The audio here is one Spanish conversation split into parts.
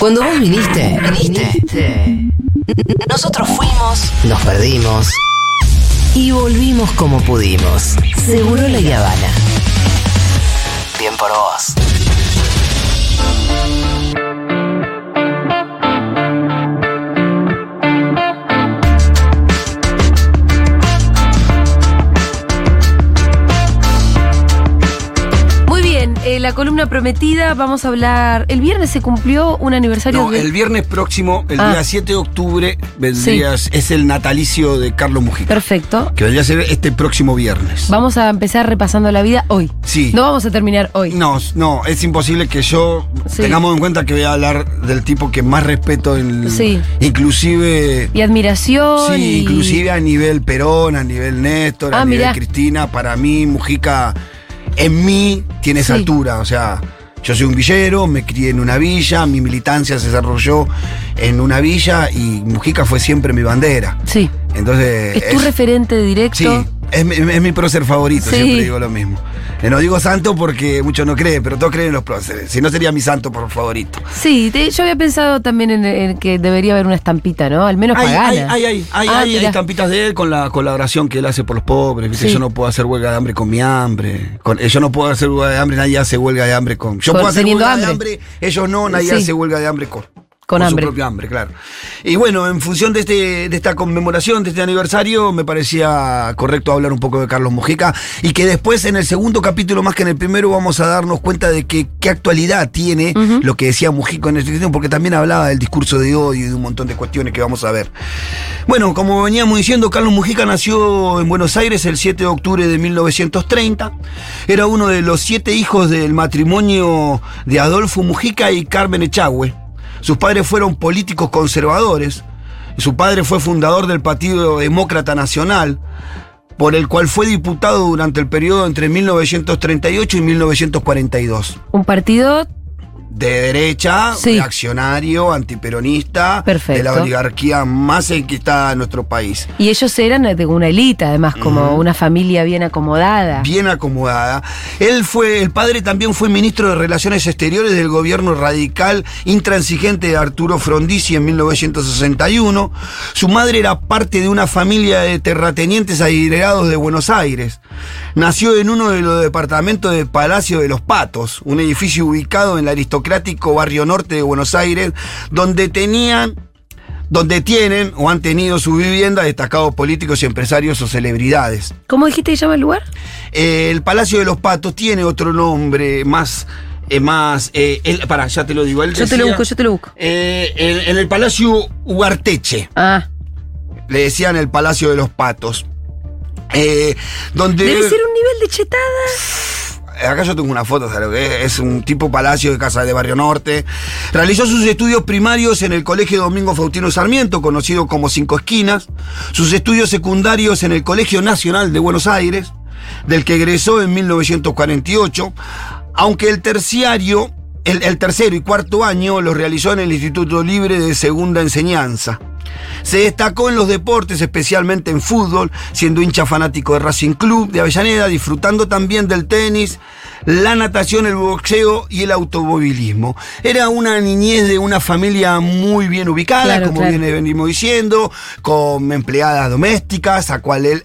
Cuando vos viniste, viniste. Nosotros fuimos, nos perdimos y volvimos como pudimos. Seguro la Habana. Bien por vos. La columna prometida, vamos a hablar. El viernes se cumplió un aniversario No, de. el viernes próximo, el Ah. día 7 de octubre, vendría, es el natalicio de Carlos Mujica. Perfecto. Que vendría a ser este próximo viernes. Vamos a empezar repasando la vida hoy. Sí. No vamos a terminar hoy. No, no, es imposible que yo Sí. tengamos en cuenta que voy a hablar del tipo que más respeto en Sí. inclusive Y admiración. sí, y- inclusive a nivel Perón, a nivel Néstor, Ah, a nivel mirá. Cristina, para mí Mujica en mí tiene esa Sí. altura, o sea, yo soy un villero, me crié en una villa, mi militancia se desarrolló en una villa y Mujica fue siempre mi bandera. Sí. Entonces Es tu referente directo. Sí, es, mi- es mi prócer favorito, Sí. siempre digo lo mismo. Eh, No digo santo porque muchos no creen, pero todos creen en los próceres. Si no sería mi santo por favorito. Sí, te- yo había pensado también en, en que debería haber una estampita, ¿no? Al menos Hay, pagana. hay, hay, hay, hay, Ah, hay- estampitas de él con la colaboración que él hace por los pobres. Sí. Yo no puedo hacer huelga de hambre con mi hambre. Con- eh, yo no puedo hacer huelga de hambre, nadie hace huelga de hambre con. Yo Con- puedo hacer huelga de hambre. hambre, ellos no, nadie Sí. hace huelga de hambre con. Con hambre. su propio hambre, claro. Y bueno, en función de, este, de esta conmemoración, de este aniversario, me parecía correcto hablar un poco de Carlos Mujica y que después en el segundo capítulo, más que en el primero, vamos a darnos cuenta de que qué actualidad tiene lo que decía Mujica en este porque también hablaba del discurso de odio y de un montón de cuestiones que vamos a ver. Bueno, como veníamos diciendo, Carlos Mujica nació en Buenos Aires el 7 de octubre de 1930. Era uno de los siete hijos del matrimonio de Adolfo Mujica y Carmen Echagüe. Sus padres fueron políticos conservadores. Su padre fue fundador del Partido Demócrata Nacional, por el cual fue diputado durante el periodo entre 1938 y 1942 Un partido. De derecha, Sí. reaccionario, antiperonista, Perfecto. de la oligarquía más enquistada de nuestro país. Y ellos eran de una élite, además, como una familia bien acomodada. Bien acomodada. Él fue, el padre también fue ministro de Relaciones Exteriores del gobierno radical intransigente de Arturo Frondizi en 1961. Su madre era parte de una familia de terratenientes adinerados de Buenos Aires. Nació en uno de los departamentos del Palacio de los Patos, un edificio ubicado en el aristocrático barrio norte de Buenos Aires, donde tenían donde tienen o han tenido su vivienda destacados políticos y empresarios o celebridades. ¿Cómo dijiste que llama el lugar? Eh, el Palacio de los Patos tiene otro nombre más. eh, más eh, pará, ya te lo digo. él Yo te lo busco, yo te lo busco. en, en el Palacio Ugarteche, Ah, le decían el Palacio de los Patos. Eh, donde. debe ser un nivel de chetada. Acá yo tengo una foto, ¿sabes? Es un tipo palacio de casa de Barrio Norte. Realizó sus estudios primarios en el Colegio Domingo Faustino Sarmiento, conocido como Cinco Esquinas. Sus estudios secundarios en el Colegio Nacional de Buenos Aires, del que egresó en 1948. Aunque el terciario, el, el tercero y cuarto año los realizó en el Instituto Libre de Segunda Enseñanza. Se destacó en los deportes, especialmente en fútbol, siendo hincha fanático de Racing Club de Avellaneda, disfrutando también del tenis, la natación, el boxeo y el automovilismo. Era una niñez de una familia muy bien ubicada, Claro, como claro. venimos diciendo, con empleadas domésticas, a cual él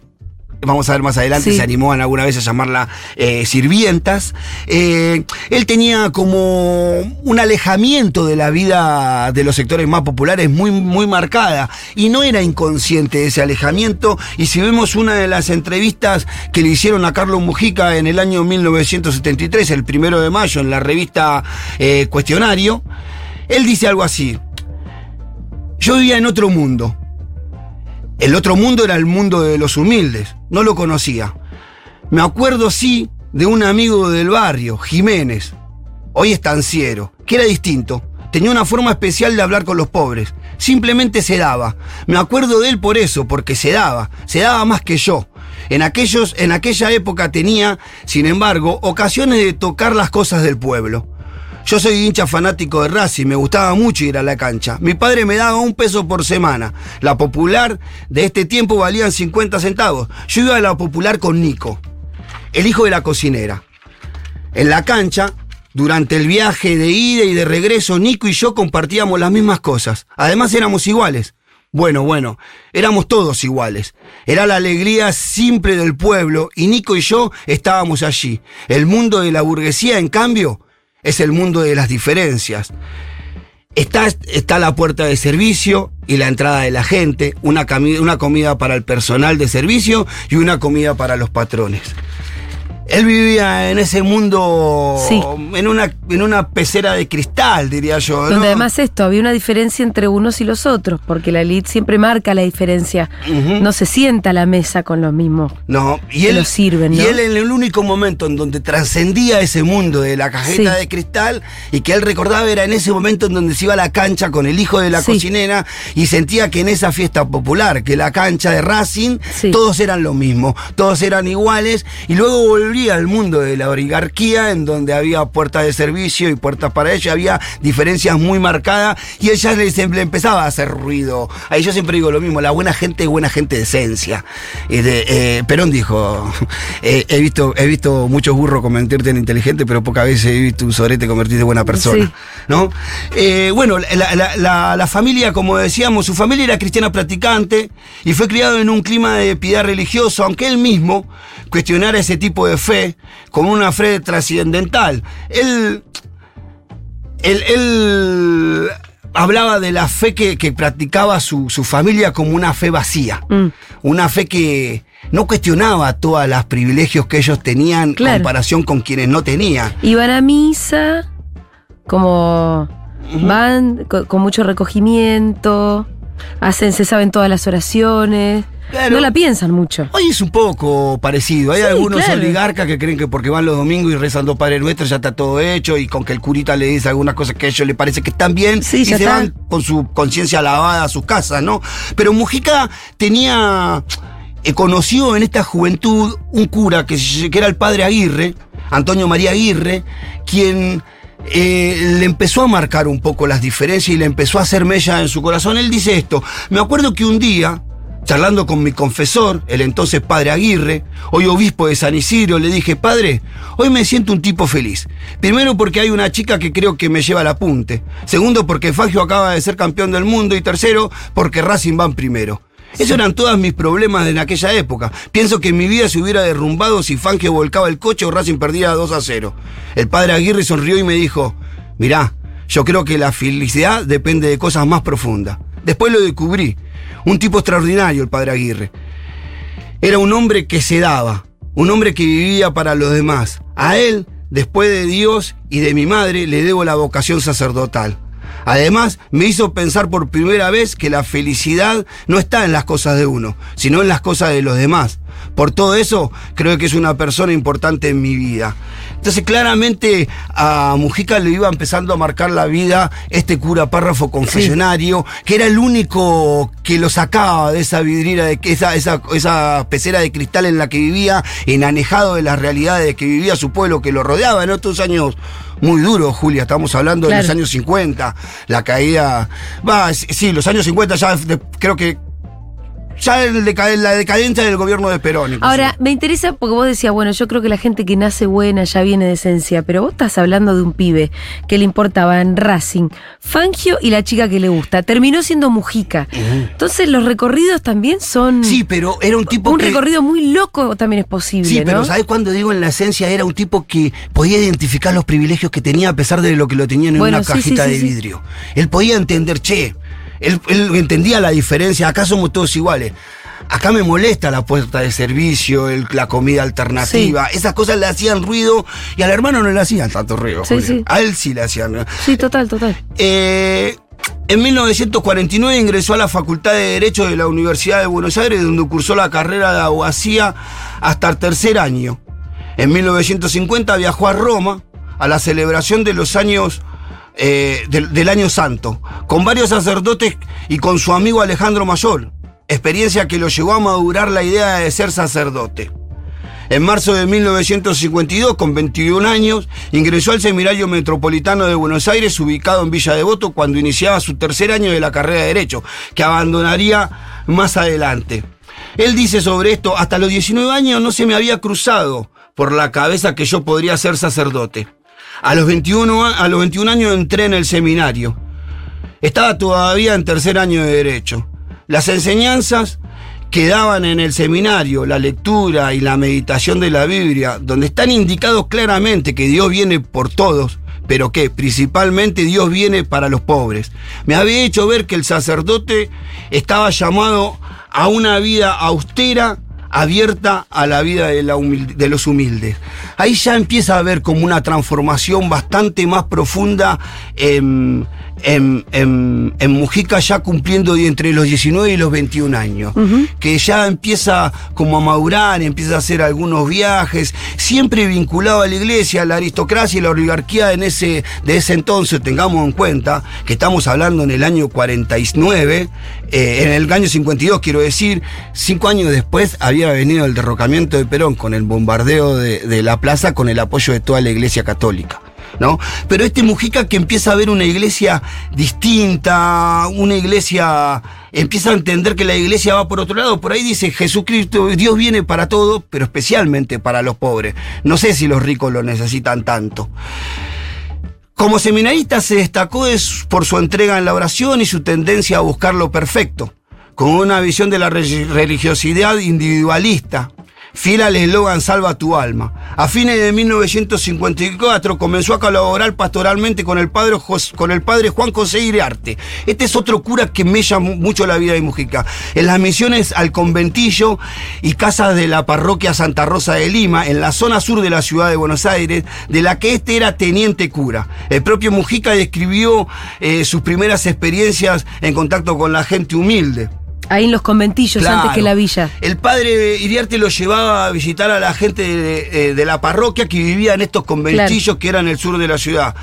vamos a ver más adelante, Sí. se animó en alguna vez a llamarla eh, sirvientas. Eh, él tenía como un alejamiento de la vida de los sectores más populares muy, muy marcada y no era inconsciente de ese alejamiento. Y si vemos una de las entrevistas que le hicieron a Carlos Mujica en el año 1973, el primero de mayo, en la revista eh, Cuestionario, él dice algo así. Yo vivía en otro mundo. El otro mundo era el mundo de los humildes. No lo conocía. Me acuerdo, sí, de un amigo del barrio, Jiménez. Hoy estanciero, que era distinto. Tenía una forma especial de hablar con los pobres. Simplemente se daba. Me acuerdo de él por eso, porque se daba. Se daba más que yo. En, aquellos, en aquella época tenía, sin embargo, ocasiones de tocar las cosas del pueblo. Yo soy hincha fanático de Racing, me gustaba mucho ir a la cancha. Mi padre me daba un peso por semana. La popular de este tiempo valían 50 centavos. Yo iba a la popular con Nico, el hijo de la cocinera. En la cancha Durante el viaje de ida y de regreso, Nico y yo compartíamos las mismas cosas. Además éramos iguales. Bueno, bueno, éramos todos iguales. Era la alegría simple del pueblo y Nico y yo estábamos allí. El mundo de la burguesía, en cambio, es el mundo de las diferencias. Está, está la puerta de servicio y la entrada de la gente, una, una comida para el personal de servicio y una comida para los patrones. Él vivía en ese mundo, Sí. en, una, en una pecera de cristal, diría yo. ¿no? Donde además esto, había una diferencia entre unos y los otros, porque la elite siempre marca la diferencia. No se sienta a la mesa con los mismos. No, y que él, lo sirven, y ¿no? él en el único momento en donde trascendía ese mundo de la cajeta Sí. de cristal y que él recordaba era en ese momento en donde se iba a la cancha con el hijo de la Sí. cocinera y sentía que en esa fiesta popular, que la cancha de Racing, todos eran lo mismo, todos eran iguales y luego volvía al mundo de la oligarquía en donde había puertas de servicio y puertas para ellos, había diferencias muy marcadas y ella le, le empezaba a hacer ruido. Ahí yo siempre digo lo mismo, la buena gente es buena gente de esencia. De, eh, Perón dijo, eh, he, visto, he visto muchos burros convertirte en inteligente, pero pocas veces he visto un sorete convertirte en buena persona. Sí. ¿no? Eh, bueno, la, la- la- la familia, como decíamos, su familia era cristiana practicante y fue criado en un clima de piedad religiosa, aunque él mismo cuestionara ese tipo de fe como una fe trascendental. Él, él, él hablaba de la fe que, que practicaba su, su familia como una fe vacía, Mm. una fe que no cuestionaba todos los privilegios que ellos tenían en Claro. comparación con quienes no tenían. Iban a misa, como van co- con, mucho recogimiento, hacen, se saben todas las oraciones. Claro. No la piensan mucho. Hoy es un poco parecido. Hay Sí, algunos claro. oligarcas que creen que porque van los domingos y rezan dos Padres Nuestros ya está todo hecho y con que el curita le dice algunas cosas que a ellos les parece que están bien Sí, y se está. van con su conciencia lavada a sus casas, ¿no? Pero Mujica tenía, eh, conoció en esta juventud un cura que, que era el padre Aguirre, Antonio María Aguirre, quien eh, le empezó a marcar un poco las diferencias y le empezó a hacer mella en su corazón. Él dice esto, me acuerdo que un día, charlando con mi confesor, el entonces padre Aguirre, hoy obispo de San Isidro, le dije, padre, hoy me siento un tipo feliz. Primero porque hay una chica que creo que me lleva al apunte. Segundo porque Fagio acaba de ser campeón del mundo. Y tercero porque Racing van primero. Esos eran todos mis problemas en aquella época. Pienso que mi vida se hubiera derrumbado si Fangio volcaba el coche o Racing perdía 2 a 0. El padre Aguirre sonrió y me dijo, mirá, yo creo que la felicidad depende de cosas más profundas. Después lo descubrí. Un tipo extraordinario, el padre Aguirre. Era un hombre que se daba, un hombre que vivía para los demás. A él, después de Dios y de mi madre, le debo la vocación sacerdotal. Además, me hizo pensar por primera vez que la felicidad no está en las cosas de uno, sino en las cosas de los demás. Por todo eso, creo que es una persona importante en mi vida. Entonces, claramente a Mujica le iba empezando a marcar la vida este cura párrafo confesionario, que era el único que lo sacaba de esa vidriera, de esa, esa, esa pecera de cristal en la que vivía, enanejado de las realidades de que vivía su pueblo que lo rodeaba en estos años muy duros, Julia. Estamos hablando de los años 50, la caída. Va, sí, los años 50 ya de- creo que. Ya el la decadencia del gobierno de Perón. Ahora, me interesa porque vos decías, bueno, yo creo que la gente que nace buena ya viene de esencia, pero vos estás hablando de un pibe que le importaba en Racing, Fangio y la chica que le gusta. Terminó siendo Mujica. Entonces, los recorridos también son. Sí, pero era un tipo un que. recorrido muy loco también es posible, Sí, ¿no? pero ¿sabes cuándo digo en la esencia? Era un tipo que podía identificar los privilegios que tenía a pesar de lo que lo tenían en Bueno, una sí, cajita sí, sí, de vidrio. Él podía entender, che, él, él entendía la diferencia, acá somos todos iguales. Acá me molesta la puerta de servicio, el- la comida alternativa. Esas cosas le hacían ruido y al hermano no le hacían tanto ruido. Sí, Julia. sí. A él sí le hacían. Sí, total, total. Eh, en 1949 ingresó a la Facultad de Derecho de la Universidad de Buenos Aires, donde cursó la carrera de abogacía hasta el tercer año. En 1950 viajó a Roma a la celebración de los años eh, del, del Año Santo, con varios sacerdotes y con su amigo Alejandro Mayor, experiencia que lo llevó a madurar la idea de ser sacerdote. En marzo de 1952, con 21 años, ingresó al Seminario Metropolitano de Buenos Aires, ubicado en Villa Devoto, cuando iniciaba su tercer año de la carrera de Derecho, que abandonaría más adelante. Él dice sobre esto, hasta los 19 años no se me había cruzado por la cabeza que yo podría ser sacerdote. A los 21, a los 21 años entré en el seminario. Estaba todavía en tercer año de Derecho. Las enseñanzas quedaban en el seminario, la lectura y la meditación de la Biblia, donde están indicados claramente que Dios viene por todos, pero que principalmente Dios viene para los pobres. Me había hecho ver que el sacerdote estaba llamado a una vida austera, abierta a la vida de, los humildes. Ahí ya empieza a haber como una transformación bastante más profunda en en, en, Mujica ya cumpliendo entre los 19 y los 21 años, que ya empieza como a madurar, empieza a hacer algunos viajes, siempre vinculado a la iglesia, a la aristocracia y la oligarquía en ese, de ese entonces, tengamos en cuenta que estamos hablando en el año 49, eh, en el año 52 quiero decir, cinco años después había venido el derrocamiento de Perón con el bombardeo de la plaza con el apoyo de toda la iglesia católica. Pero este Mujica que empieza a ver una iglesia distinta, una iglesia, empieza a entender que la iglesia va por otro lado, por ahí dice Jesucristo, Dios viene para todo, pero especialmente para los pobres. No sé si los ricos lo necesitan tanto. Como seminarista se destacó por su entrega en la oración y su tendencia a buscar lo perfecto, con una visión de la religiosidad individualista, fiel al eslogan Salva tu alma. A fines de 1954 comenzó a colaborar pastoralmente con el padre, con el padre Juan José Iriarte. Este es otro cura que me llama mucho la vida de Mujica. En las misiones al conventillo y casas de la parroquia Santa Rosa de Lima, en la zona sur de la ciudad de Buenos Aires, de la que este era teniente cura. El propio Mujica describió eh, sus primeras experiencias en contacto con la gente humilde. Ahí en los conventillos, antes que la villa. El padre Iriarte lo llevaba a visitar a la gente de, eh, la parroquia que vivía en estos conventillos que eran el sur de la ciudad.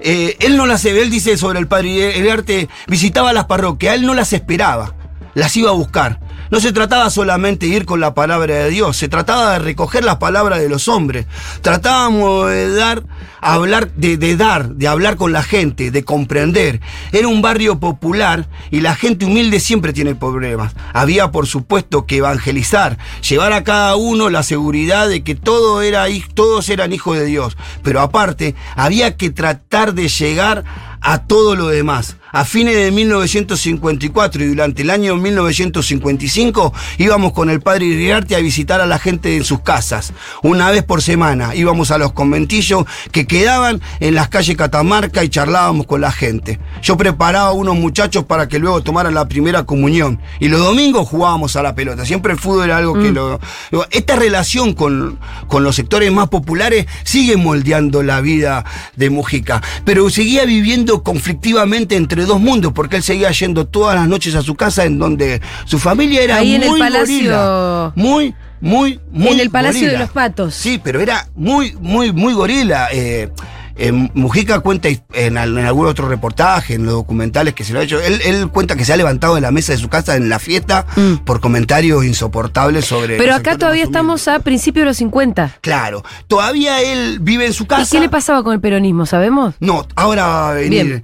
Eh, él no las él dice sobre el padre Iriarte, visitaba las parroquias, él no las esperaba, las iba a buscar. No se trataba solamente de ir con la palabra de Dios, se trataba de recoger las palabras de los hombres. Tratábamos de dar, hablar, de, de, dar, de hablar con la gente, de comprender. Era un barrio popular y la gente humilde siempre tiene problemas. Había, por supuesto, que evangelizar, llevar a cada uno la seguridad de que todo era, todos eran hijos de Dios. Pero aparte, había que tratar de llegar a todo lo demás. A fines de 1954 y durante el año 1955 íbamos con el padre Iriarte a visitar a la gente en sus casas. Una vez por semana íbamos a los conventillos que quedaban en las calles Catamarca y charlábamos con la gente. Yo preparaba a unos muchachos para que luego tomaran la primera comunión. Y los domingos jugábamos a la pelota. Siempre el fútbol era algo que mm. lo... Esta relación con, con los sectores más populares sigue moldeando la vida de Mujica. Pero seguía viviendo conflictivamente entre dos mundos, porque él seguía yendo todas las noches a su casa en donde su familia era Ahí muy en el palacio. muy, muy, muy. En el Palacio de los Patos. Sí, pero era muy, muy, muy gorila. Eh, eh, Mujica cuenta en, algún otro reportaje, en los documentales que se lo ha hecho, él, cuenta que se ha levantado de la mesa de su casa en la fiesta mm. por comentarios insoportables sobre... Pero acá todavía estamos a principios de los 50. Claro, todavía él vive en su casa. ¿Y qué le pasaba con el peronismo, sabemos? No, ahora va a venir.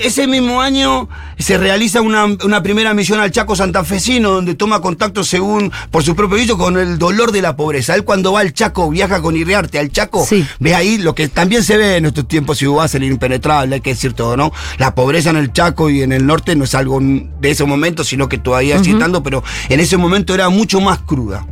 ese mismo año se realiza una, primera misión al Chaco santafesino, donde toma contacto según, por su propio dicho, con el dolor de la pobreza. Él cuando va al Chaco, viaja con Irrearte al Chaco, ve ahí lo que también se ve en estos tiempos si va a ser impenetrable, hay que decir todo, ¿no? La pobreza en el Chaco y en el norte no es algo de ese momento, sino que todavía sigue estando, pero en ese momento era mucho más cruda.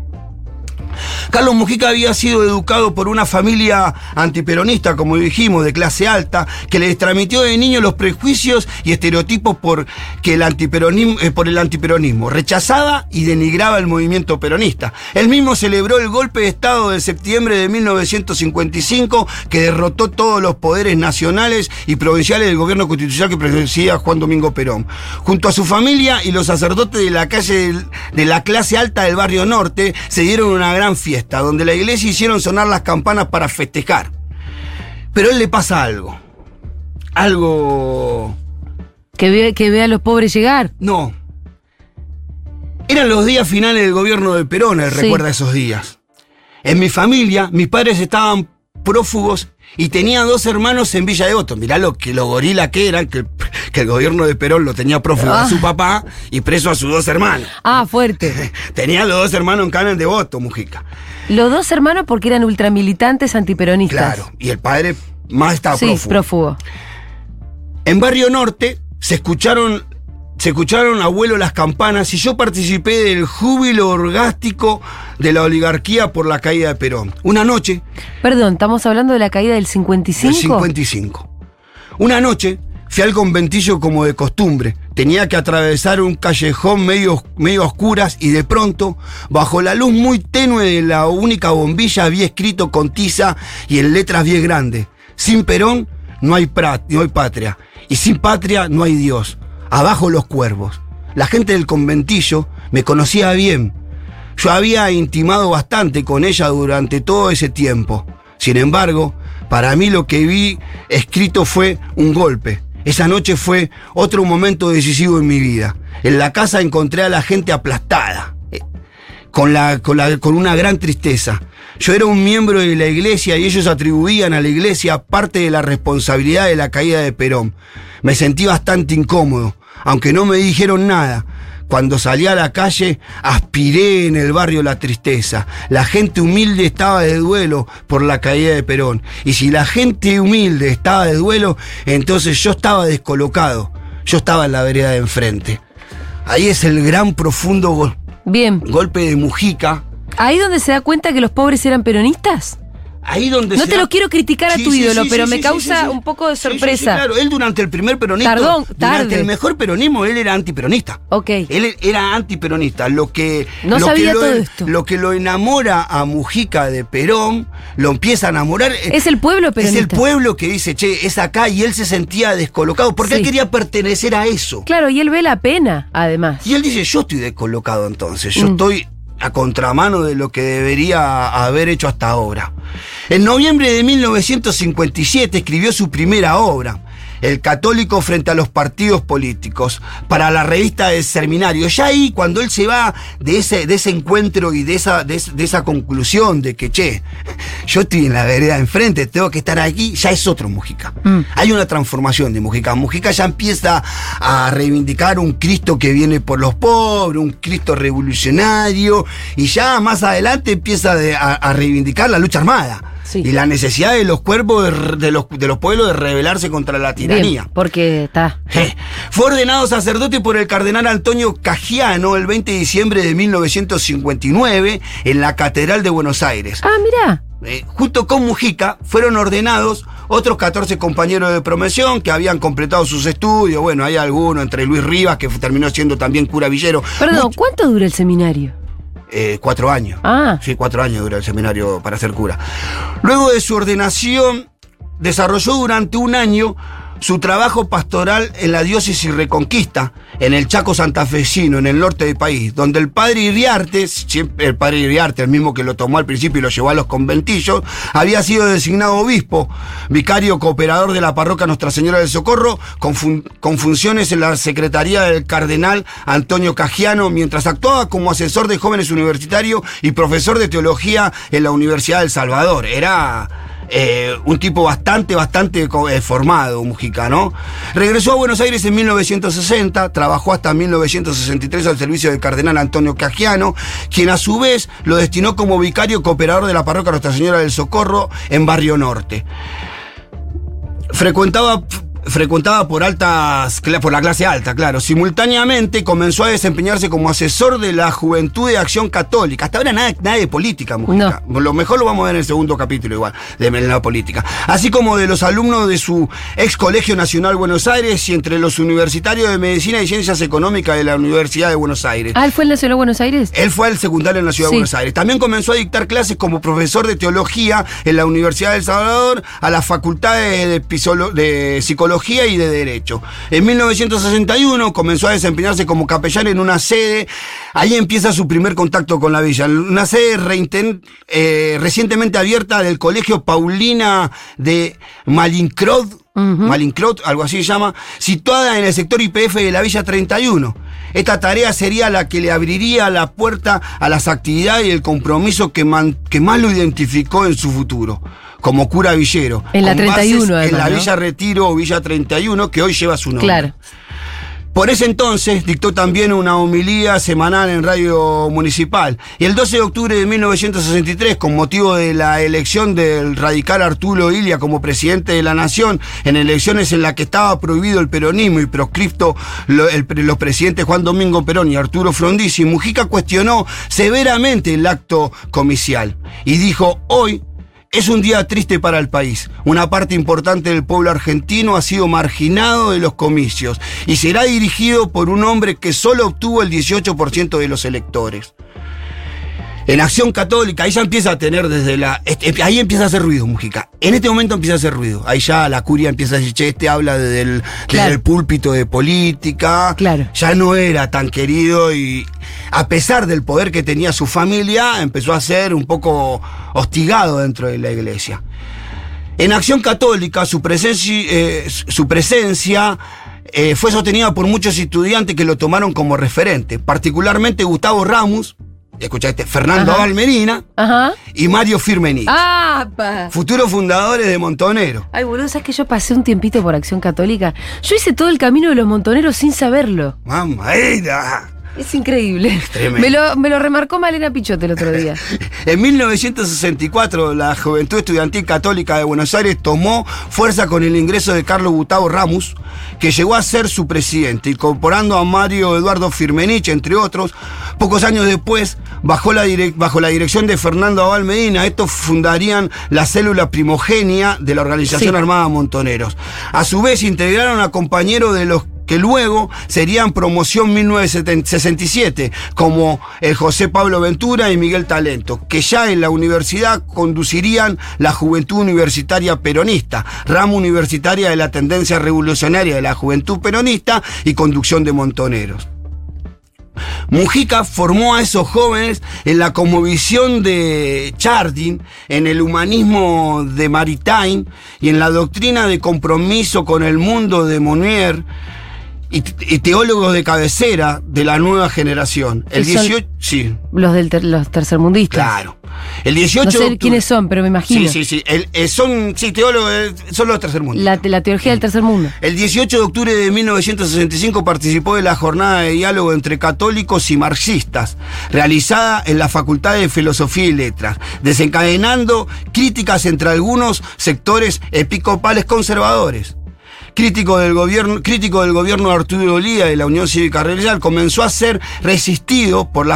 Carlos Mujica había sido educado por una familia antiperonista, como dijimos, de clase alta, que le transmitió de niño los prejuicios y estereotipos por, que el antiperonismo, eh, por el antiperonismo. Rechazaba y denigraba el movimiento peronista. Él mismo celebró el golpe de Estado de septiembre de 1955 que derrotó todos los poderes nacionales y provinciales del gobierno constitucional que presidía Juan Domingo Perón. Junto a su familia y los sacerdotes de la calle de la clase alta del barrio norte se dieron una gran fiesta, donde la iglesia hicieron sonar las campanas para festejar. Pero a él le pasa algo. Algo... Que ve, que ve a los pobres llegar. No. Eran los días finales del gobierno de Perón, él recuerda esos días. En mi familia, mis padres estaban prófugos y tenía dos hermanos en Villa de Otto. Mirá lo que lo gorila que eran, que, el gobierno de Perón lo tenía prófugo a su ah. papá y preso a sus dos hermanos. Ah, fuerte. tenía los dos hermanos en Canal de Voto, Mujica. Los dos hermanos porque eran ultramilitantes antiperonistas. Claro, y el padre más estaba sí, prófugo. prófugo. En Barrio Norte se escucharon, se escucharon abuelo las campanas y yo participé del júbilo orgástico de la oligarquía por la caída de Perón. Una noche, Perdón, estamos hablando de la caída del 55. del 55. Una noche fui al conventillo como de costumbre. Tenía que atravesar un callejón medio, medio a oscuras y de pronto, bajo la luz muy tenue de la única bombilla, había escrito con tiza y en letras bien grandes. Sin Perón no hay, pra- no hay patria. Y sin patria no hay Dios. Abajo los cuervos. La gente del conventillo me conocía bien. Yo había intimado bastante con ella durante todo ese tiempo. Sin embargo, para mí lo que vi escrito fue un golpe. Esa noche fue otro momento decisivo en mi vida. En la casa encontré a la gente aplastada, con, la, con, la- con una gran tristeza. Yo era un miembro de la iglesia y ellos atribuían a la iglesia parte de la responsabilidad de la caída de Perón. Me sentí bastante incómodo, aunque no me dijeron nada. Cuando salí a la calle, aspiré en el barrio la tristeza. La gente humilde estaba de duelo por la caída de Perón. Y si la gente humilde estaba de duelo, entonces yo estaba descolocado. Yo estaba en la vereda de enfrente. Ahí es el gran profundo gol- Bien. golpe de Mujica. Ahí donde se da cuenta que los pobres eran peronistas. Ahí donde No se te da- lo quiero criticar a Sí, tu sí, ídolo, sí, pero me causa un poco de sorpresa. claro, él durante el primer peronismo. Tardón, Durante tarde. el mejor peronismo, él era antiperonista. Ok. Él era antiperonista. Lo que. No lo sabía que lo, todo esto. Lo que lo enamora a Mujica de Perón, lo empieza a enamorar. eh, Es el pueblo Es peronista. el pueblo que dice, che, es acá, y él se sentía descolocado, porque él quería pertenecer a eso. Claro, y él ve la pena, además. Y él dice, yo estoy descolocado entonces, yo Mm. estoy a contramano de lo que debería haber hecho hasta ahora. En noviembre de 1957 escribió su primera obra, El católico frente a los partidos políticos, para la revista del Seminario. Ya ahí, cuando él se va de ese, de ese encuentro y de esa, de, es- de esa conclusión de que, che, yo estoy en la vereda enfrente, tengo que estar aquí, ya es otro Mujica. Mm. Hay una transformación de Mujica. Mujica ya empieza a reivindicar un Cristo que viene por los pobres, un Cristo revolucionario, y ya más adelante empieza de- a, a reivindicar la lucha armada. Sí. Y la necesidad de los cuerpos de, los, de los pueblos de rebelarse contra la tiranía. Bien, porque está. Eh, Fue ordenado sacerdote por el cardenal Antonio Cagiano el 20 de diciembre de 1959 en la Catedral de Buenos Aires. Ah, mira. Eh, junto con Mujica fueron ordenados otros 14 compañeros de promoción que habían completado sus estudios. Bueno, hay alguno entre Luis Rivas, que terminó siendo también cura villero. Perdón, ¿cuánto dura el seminario? Eh, cuatro años. Ah. Sí, cuatro años dura el seminario para ser cura. Luego de su ordenación, desarrolló durante un año su trabajo pastoral en la diócesis Reconquista, en el Chaco santafesino, en el norte del país, donde el padre Iriarte, el padre Iriarte, el mismo que lo tomó al principio y lo llevó a los conventillos, había sido designado obispo, vicario cooperador de la parroquia Nuestra Señora del Socorro, con, fun- con funciones en la secretaría del cardenal Antonio Cagiano, mientras actuaba como asesor de jóvenes universitarios y profesor de teología en la Universidad del Salvador. Era eh, un tipo bastante, bastante eh, formado, Mujica, ¿no? Regresó a Buenos Aires en 1960, trabajó hasta 1963 al servicio del cardenal Antonio Cagiano, quien a su vez lo destinó como vicario cooperador de la parroquia Nuestra Señora del Socorro en Barrio Norte. Frecuentaba, frecuentaba por altas, por la clase alta, claro. Simultáneamente comenzó a desempeñarse como asesor de la Juventud de Acción Católica. Hasta ahora nada, nada de política, Mujica. Lo mejor lo vamos a ver en el segundo capítulo igual, de la política. Así como de los alumnos de su ex Colegio Nacional Buenos Aires y entre los universitarios de Medicina y Ciencias Económicas de la Universidad de Buenos Aires. Ah, él fue el Nacional de Buenos Aires. Él fue al secundario en la ciudad Sí. de Buenos Aires. También comenzó a dictar clases como profesor de teología en la Universidad del Salvador, a las facultades de, pisolo- de psicología y de derecho. En 1961 comenzó a desempeñarse como capellán en una sede. Ahí empieza su primer contacto con la villa. Una sede eh, recientemente abierta del Colegio Paulina de Malincrod. Malincrot, algo así se llama, situada en el sector IPF de la Villa 31. Esta tarea sería la que le abriría la puerta a las actividades y el compromiso que, man- que más lo identificó en su futuro, como cura villero. En la con bases 31 En además, la ¿no? Villa Retiro o Villa 31, que hoy lleva su nombre. Claro. Por ese entonces dictó también una homilía semanal en Radio Municipal. Y el 12 de octubre de 1963, con motivo de la elección del radical Arturo Ilia como presidente de la Nación, en elecciones en las que estaba prohibido el peronismo y proscripto el- los presidentes Juan Domingo Perón y Arturo Frondizi, Mujica cuestionó severamente el acto comicial y dijo, hoy es un día triste para el país. Una parte importante del pueblo argentino ha sido marginado de los comicios y será dirigido por un hombre que solo obtuvo el 18% de los electores. En Acción Católica, ahí ya empieza a tener desde la. este- Ahí empieza a hacer ruido, Mujica. En este momento empieza a hacer ruido. Ahí ya la curia empieza a decir, che, este habla desde el, desde Claro. el púlpito de política. Claro. Ya no era tan querido y a pesar del poder que tenía su familia, empezó a ser un poco hostigado dentro de la iglesia. En Acción Católica, su presencia, eh, su presencia eh, fue sostenida por muchos estudiantes que lo tomaron como referente, particularmente Gustavo Ramos, escuchaste, Fernando Ajá. Abal Medina Ajá. y Mario Firmenich, ¡Ah! pa. futuros fundadores de Montonero. Ay, boludo, ¿sabes que yo pasé un tiempito por Acción Católica? Yo hice todo el camino de los montoneros sin saberlo. Mamá, era. Es increíble. Tremendo. Me lo, me lo remarcó Malena Pichote el otro día. En 1964, la Juventud Estudiantil Católica de Buenos Aires tomó fuerza con el ingreso de Carlos Gustavo Ramos, que llegó a ser su presidente, incorporando a Mario Eduardo Firmenich, entre otros. Pocos años después, bajo la, bajo la dirección de Fernando Abal Medina, estos fundarían la célula primogenia de la Organización Sí. Armada Montoneros. A su vez, integraron a compañeros de los que luego serían promoción 1967, como el José Pablo Ventura y Miguel Talento, que ya en la universidad conducirían la Juventud Universitaria Peronista, rama universitaria de la tendencia revolucionaria de la Juventud Peronista y conducción de Montoneros. Mujica formó a esos jóvenes en la cosmovisión de Chardin, en el humanismo de Maritain y en la doctrina de compromiso con el mundo de Monnier y, y teólogos de cabecera de la nueva generación. El Que son- 18, sí, Los del ter- los tercermundistas. claro. El 18 No sé octubre- quiénes son, pero me imagino. Sí, sí, sí. El- eh, son, sí, teólogos, son los tercer mundo. La, la teología del tercer mundo. El 18 de octubre de 1965 participó de la jornada de diálogo entre católicos y marxistas, realizada en la Facultad de Filosofía y Letras, desencadenando críticas entre algunos sectores episcopales conservadores. Crítico del gobierno, crítico del gobierno de Arturo Lía de la Unión Cívica Radical, comenzó a ser resistido por,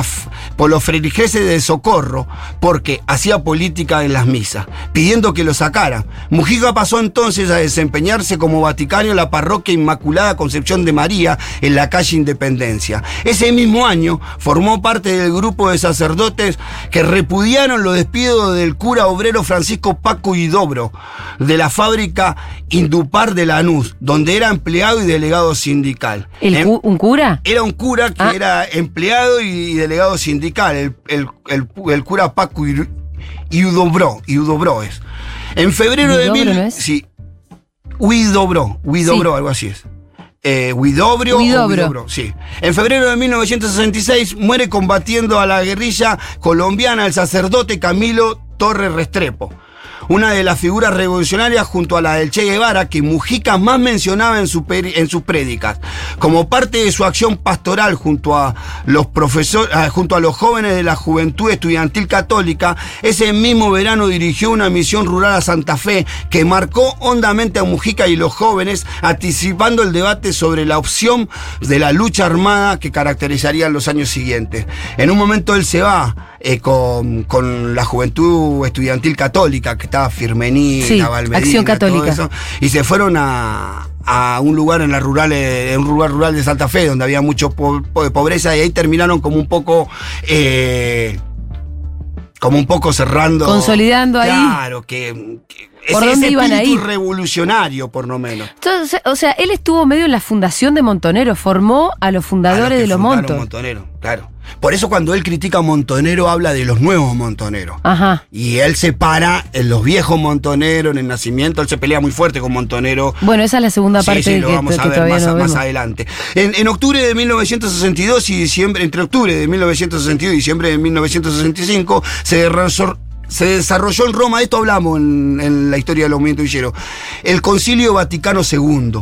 por los feligreses de Socorro, porque hacía política en las misas, pidiendo que lo sacaran. Mujica pasó entonces a desempeñarse como vaticario en la parroquia Inmaculada Concepción de María en la calle Independencia. Ese mismo año formó parte del grupo de sacerdotes que repudiaron los despidos del cura obrero Francisco Paco Idobro de la fábrica Indupar de Lanús, donde era empleado y delegado sindical. ¿El En- cu- ¿Un cura? era un cura que Ah. era empleado y delegado sindical, el, el- el- el cura Paco Iudobró, Iudobró es. En febrero de ¿Iudobro mil... no es? Sí. Huidobró, Sí. algo así es. Eh, Huidobrio o Huidobro. Huidobro, sí. En febrero de 1966 muere combatiendo a la guerrilla colombiana el sacerdote Camilo Torres Restrepo. Una de las figuras revolucionarias junto a la del Che Guevara que Mujica más mencionaba en, en sus prédicas. Como parte de su acción pastoral junto a los profesores, junto a los jóvenes de la Juventud Estudiantil Católica, ese mismo verano dirigió una misión rural a Santa Fe que marcó hondamente a Mujica y los jóvenes, anticipando el debate sobre la opción de la lucha armada que caracterizaría los años siguientes. En un momento él se va eh, con, con la Juventud Estudiantil Católica, que estaba Firmenita, Sí, Valmedina, Acción todo Católica. eso, y se fueron a, a un lugar en la rural, eh, en un lugar rural de Santa Fe, donde había mucho po- pobreza, y ahí terminaron como un poco. eh, como un poco cerrando. Consolidando ahí. Claro, que. que ¿Por ese, dónde ese iban espíritu ahí? revolucionario, por lo menos. Entonces, o sea, él estuvo medio en la fundación de Montonero, formó a los A fundadores que de los Montos. Montonero, claro. Por eso cuando él critica a Montonero habla de los nuevos Montoneros. Ajá. Y él se para en los viejos Montoneros, en el nacimiento, él se pelea muy fuerte con Montonero. Bueno, esa es la segunda Sí, parte sí, lo que, vamos a ver más, no más vemos. adelante. En, en octubre de 1962 y diciembre, entre octubre de 1962 y diciembre de 1965, se, resor- se desarrolló en Roma, de esto hablamos en, en la historia del movimiento villero, el Concilio Vaticano II,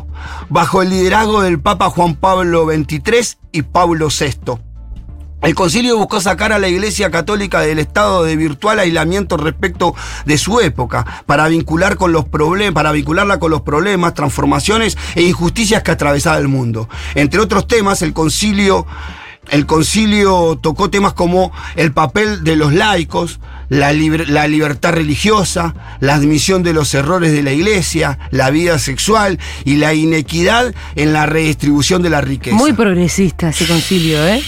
bajo el liderazgo del Papa Juan Pablo XXIII y Pablo VI. El concilio buscó sacar a la Iglesia Católica del estado de virtual aislamiento respecto de su época, para vincular con los para vincularla con los problemas, transformaciones e injusticias que atravesaba el mundo. Entre otros temas, el concilio el concilio tocó temas como el papel de los laicos, la, la, libertad religiosa, la admisión de los errores de la iglesia, la vida sexual y la inequidad en la redistribución de la riqueza. Muy progresista ese concilio, ¿eh?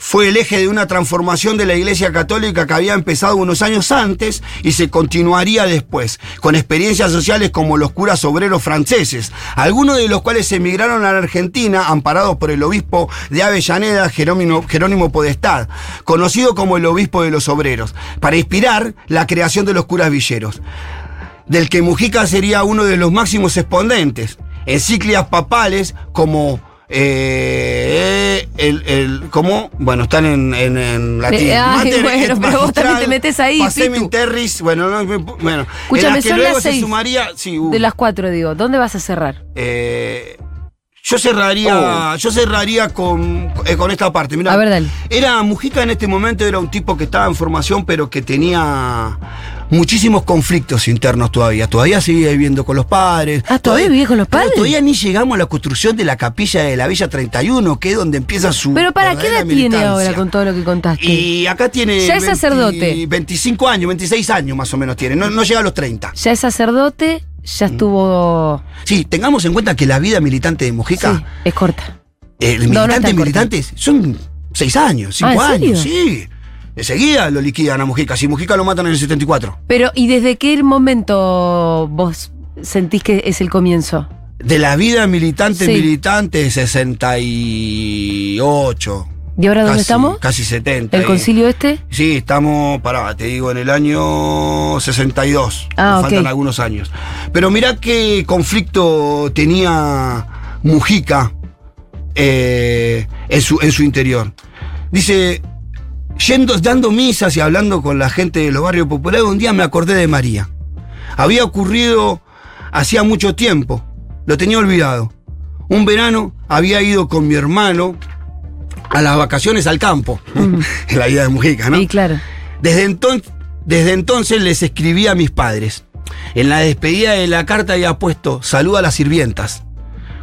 Fue el eje de una transformación de la Iglesia Católica que había empezado unos años antes y se continuaría después, con experiencias sociales como los curas obreros franceses, algunos de los cuales emigraron a la Argentina amparados por el obispo de Avellaneda, Jerónimo, Jerónimo Podestad, conocido como el obispo de los obreros, para inspirar la creación de los curas villeros, del que Mujica sería uno de los máximos exponentes. Encíclicas papales como eh, el, el, ¿cómo? Bueno, están en, en, en latín. Eh, ay, Mater bueno, pero vos también te metés ahí, interris, bueno, no, bueno. Escúchame, en la que son luego las se seis. sumaría, sí, uh, De las cuatro, digo. ¿Dónde vas a cerrar? eh, yo cerraría, yo cerraría con, eh, con esta parte. Mirá, A ver, dale. Era Mujica en este momento era un tipo que estaba en formación, pero que tenía muchísimos conflictos internos todavía. Todavía seguía viviendo con los padres. Ah, ¿todavía vivía con los padres? Todavía ni llegamos a la construcción de la capilla de la Villa 31, que es donde empieza su. Pero ¿para qué edad tiene ahora con todo lo que contaste? Y acá tiene. Ya es sacerdote. 25 años, 26 años más o menos tiene. No, no llega a los 30. Ya es sacerdote, ya Mm. estuvo... Sí, tengamos en cuenta que la vida militante de Mujica. Sí, es corta. Eh, No, no corta. militantes, son seis años, cinco Ah, ¿en años, sí. Enseguida lo liquidan a Mujica. Si Mujica lo matan en el 74. Pero, ¿y desde qué momento vos sentís que es el comienzo? De la vida militante, Sí. militante, 68. ¿Y ahora dónde estamos? Casi 70. ¿El eh. concilio este? Sí, estamos, pará, te digo, en el año 62. Ah, Nos ok. Faltan algunos años. Pero mirá qué conflicto tenía Mujica eh, en, su, en su interior. Dice, yendo, dando misas y hablando con la gente de los barrios populares, un día me acordé de María. Había ocurrido hacía mucho tiempo, lo tenía olvidado. Un verano había ido con mi hermano a las vacaciones al campo, en la vida de Mujica, ¿no? Sí, claro. Desde, enton- desde entonces les escribí a mis padres. En la despedida de la carta había puesto saluda a las sirvientas.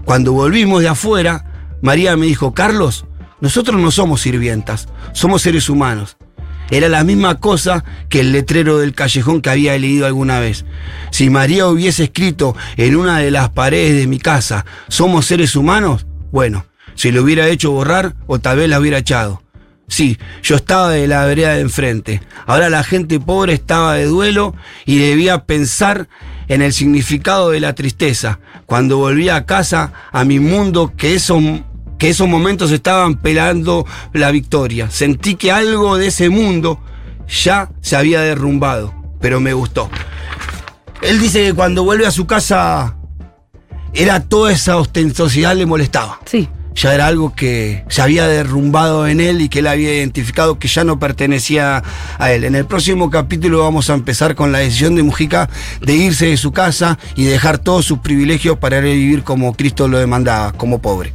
Cuando volvimos de afuera, María me dijo, Carlos, nosotros no somos sirvientas, somos seres humanos. Era la misma cosa que el letrero del callejón que había leído alguna vez. Si María hubiese escrito en una de las paredes de mi casa, somos seres humanos, bueno, se lo hubiera hecho borrar o tal vez la hubiera echado. Sí, yo estaba de la vereda de enfrente. Ahora la gente pobre estaba de duelo y debía pensar en el significado de la tristeza. Cuando volví a casa, a mi mundo, que esos, que esos momentos estaban pelando la victoria. Sentí que algo de ese mundo ya se había derrumbado, pero me gustó. Él dice que cuando vuelve a su casa, era toda esa ostentosidad le molestaba Sí. Ya era algo que se había derrumbado en él y que él había identificado que ya no pertenecía a él. En el próximo capítulo vamos a empezar con la decisión de Mujica de irse de su casa y dejar todos sus privilegios para vivir como Cristo lo demandaba, como pobre.